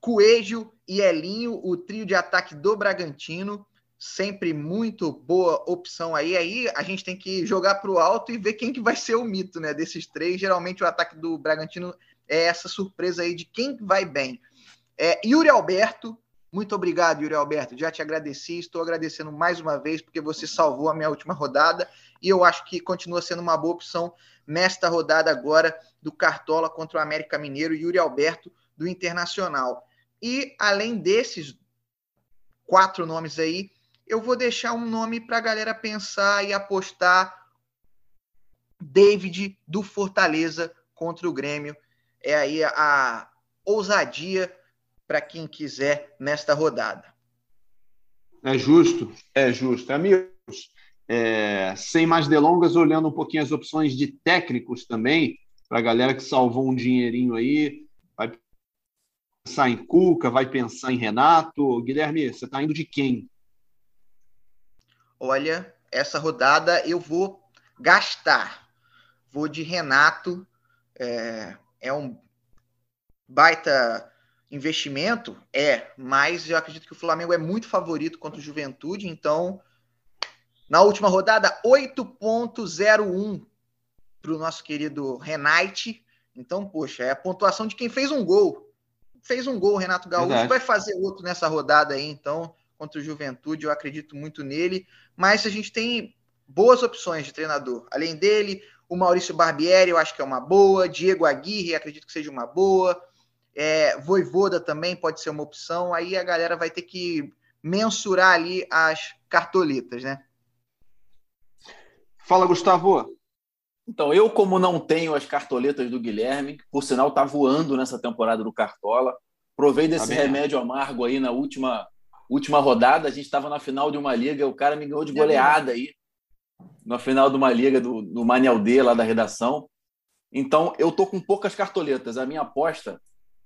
Coelho e Elinho, o trio de ataque do Bragantino. Sempre muito boa opção aí. Aí a gente tem que jogar para o alto e ver quem que vai ser o mito né, desses três. Geralmente o ataque do Bragantino é essa surpresa aí de quem vai bem. É, Yuri Alberto, muito obrigado, Yuri Alberto. Já te agradeci, estou agradecendo mais uma vez, porque você salvou a minha última rodada e eu acho que continua sendo uma boa opção nesta rodada agora do Cartola contra o América Mineiro, Yuri Alberto, do Internacional. E além desses quatro nomes aí, eu vou deixar um nome para a galera pensar e apostar. David do Fortaleza contra o Grêmio. É aí a ousadia para quem quiser nesta rodada. É justo, é justo. Amigos, é, sem mais delongas, olhando um pouquinho as opções de técnicos também, para a galera que salvou um dinheirinho aí, vai pensar em Cuca, vai pensar em Renato. Guilherme, você está indo de quem? Olha, essa rodada eu vou gastar. Vou de Renato. É, é um baita investimento? É, mas eu acredito que o Flamengo é muito favorito contra o Juventude, então na última rodada 8.01 para o nosso querido Renate. Então, poxa, é a pontuação de quem fez um gol. Fez um gol, Renato Gaúcho, Verdade. vai fazer outro nessa rodada aí, então, contra o Juventude, eu acredito muito nele. Mas a gente tem boas opções de treinador. Além dele, o Maurício Barbieri, eu acho que é uma boa. Diego Aguirre, acredito que seja uma boa. É, Voivoda também pode ser uma opção. Aí a galera vai ter que mensurar ali as cartoletas, né? Fala, Gustavo. Então, eu, como não tenho as cartoletas do Guilherme, por sinal, tá voando nessa temporada do Cartola. Provei desse tá remédio amargo aí na última, última rodada. A gente estava na final de uma liga, o cara me ganhou de goleada aí. Na final de uma liga do, do Manel D, lá da redação. Então, eu tô com poucas cartoletas. A minha aposta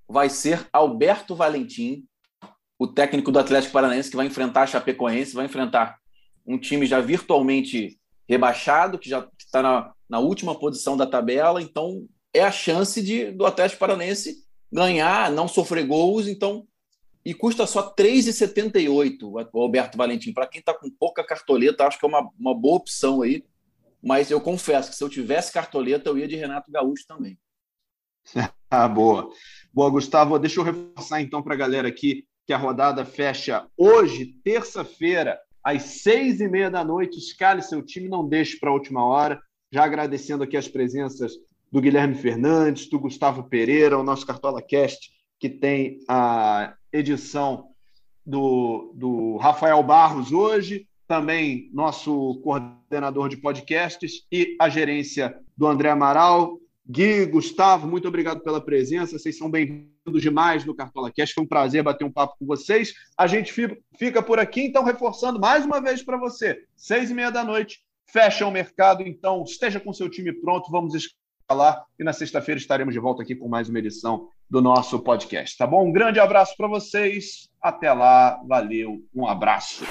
vai ser Alberto Valentim, o técnico do Atlético Paranaense, que vai enfrentar a Chapecoense, vai enfrentar um time já virtualmente rebaixado, que já está na, na última posição da tabela. Então, é a chance de, do Atlético Paranaense ganhar, não sofrer gols. Então, e custa só 3,78 o Alberto Valentim. Para quem está com pouca cartoleta, acho que é uma, uma boa opção aí. Mas eu confesso que se eu tivesse cartoleta, eu ia de Renato Gaúcho também. ah, boa. Boa, Gustavo. Deixa eu reforçar então para a galera aqui que a rodada fecha hoje, terça-feira, às seis e meia da noite. Escale seu time, não deixe para a última hora. Já agradecendo aqui as presenças do Guilherme Fernandes, do Gustavo Pereira, o nosso Cartola Cast, que tem a edição do, do Rafael Barros hoje, também nosso coordenador de podcasts e a gerência do André Amaral. Gui, Gustavo, muito obrigado pela presença. Vocês são bem-vindos demais no Cartola Cast. Foi um prazer bater um papo com vocês. A gente fica por aqui, então, reforçando mais uma vez para você: seis e meia da noite, fecha o mercado. Então, esteja com seu time pronto. Vamos escalar. E na sexta-feira estaremos de volta aqui com mais uma edição do nosso podcast. Tá bom? Um grande abraço para vocês. Até lá. Valeu. Um abraço.